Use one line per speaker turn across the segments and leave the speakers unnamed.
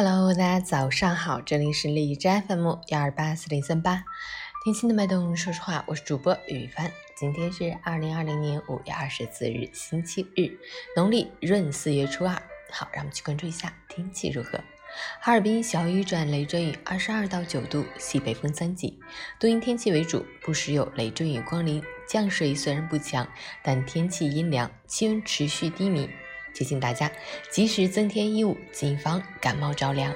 Hello，大家早上好，这里是荔枝 FM 幺二八四零三八，听心的脉动，说实话，我是主播雨帆。今天是二零二零年五月二十四日，星期日，农历闰四月初二。好，让我们去关注一下天气如何。哈尔滨小雨转雷阵雨，二十二到九度，西北风三级，多云天气为主，不时有雷阵雨光临。降水虽然不强，但天气阴凉，气温持续低迷。提醒大家及时增添衣物，谨防感冒着凉。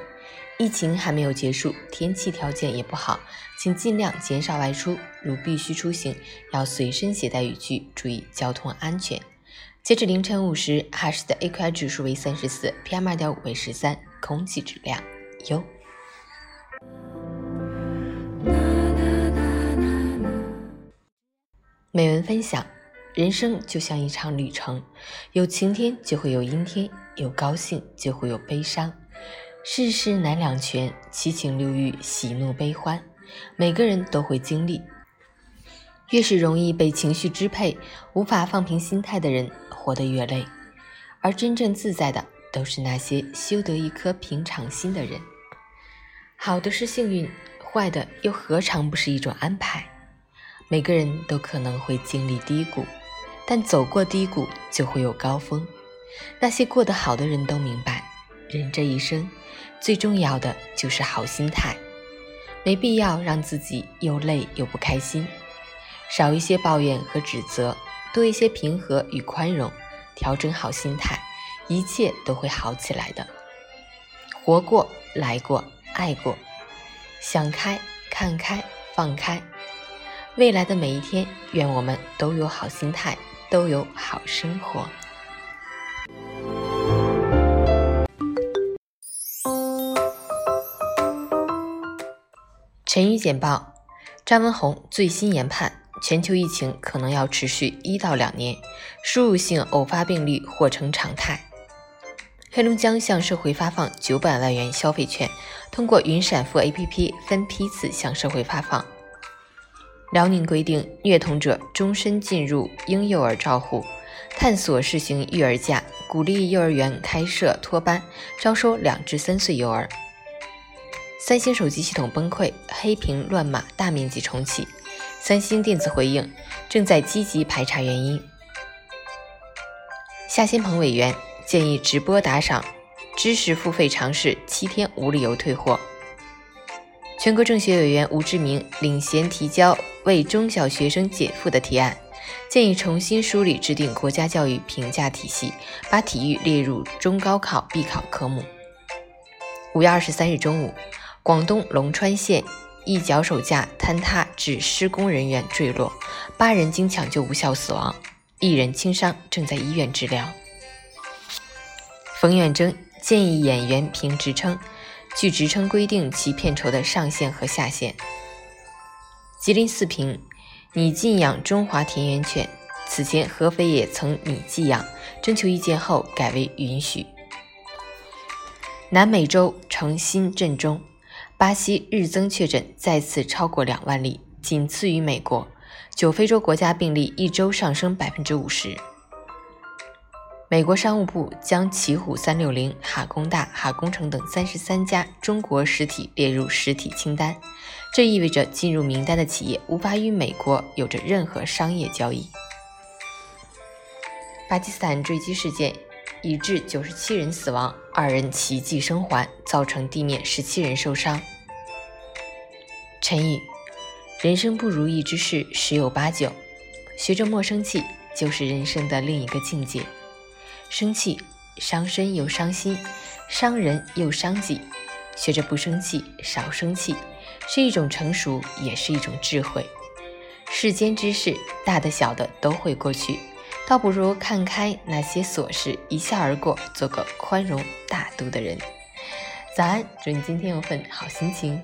疫情还没有结束，天气条件也不好，请尽量减少外出。如必须出行，要随身携带雨具，注意交通安全。截至凌晨五时，哈市的 AQI 指数为三十四，PM 二点五为十三，空气质量优。美文分享。人生就像一场旅程，有晴天就会有阴天，有高兴就会有悲伤，世事难两全，七情六欲，喜怒悲欢，每个人都会经历。越是容易被情绪支配、无法放平心态的人，活得越累。而真正自在的，都是那些修得一颗平常心的人。好的是幸运，坏的又何尝不是一种安排？每个人都可能会经历低谷。但走过低谷，就会有高峰。那些过得好的人都明白，人这一生最重要的就是好心态，没必要让自己又累又不开心。少一些抱怨和指责，多一些平和与宽容，调整好心态，一切都会好起来的。活过来过爱过，想开看开放开，未来的每一天，愿我们都有好心态。都有好生活。晨语简报：张文宏最新研判，全球疫情可能要持续一到两年，输入性偶发病例或成常态。黑龙江向社会发放九百万元消费券，通过云闪付 APP 分批次向社会发放。辽宁规定，虐童者终身进入婴幼儿照护，探索试行育儿假，鼓励幼儿园开设托班，招收两至三岁幼儿。三星手机系统崩溃，黑屏乱码大面积重启，三星电子回应，正在积极排查原因。夏新鹏委员建议直播打赏，知识付费尝试七天无理由退货。全国政协委员吴志明领衔提交为中小学生减负的提案，建议重新梳理制定国家教育评价体系，把体育列入中高考必考科目。五月二十三日中午，广东龙川县一脚手架坍塌致施工人员坠落，八人经抢救无效死亡，一人轻伤正在医院治疗。冯远征建议演员评职称。据职称规定其片酬的上限和下限。吉林四平拟禁养中华田园犬，此前合肥也曾拟寄养，征求意见后改为允许。南美洲成新震中，巴西日增确诊再次超过两万例，仅次于美国。九非洲国家病例一周上升百分之五十。美国商务部将奇虎三六零、哈工大、哈工程等三十三家中国实体列入实体清单，这意味着进入名单的企业无法与美国有着任何商业交易。巴基斯坦坠机事件已致九十七人死亡，二人奇迹生还，造成地面十七人受伤。陈宇，人生不如意之事十有八九，学着莫生气，就是人生的另一个境界。生气伤身又伤心，伤人又伤己。学着不生气，少生气，是一种成熟，也是一种智慧。世间之事，大的小的都会过去，倒不如看开那些琐事，一笑而过，做个宽容大度的人。早安，祝你今天有份好心情。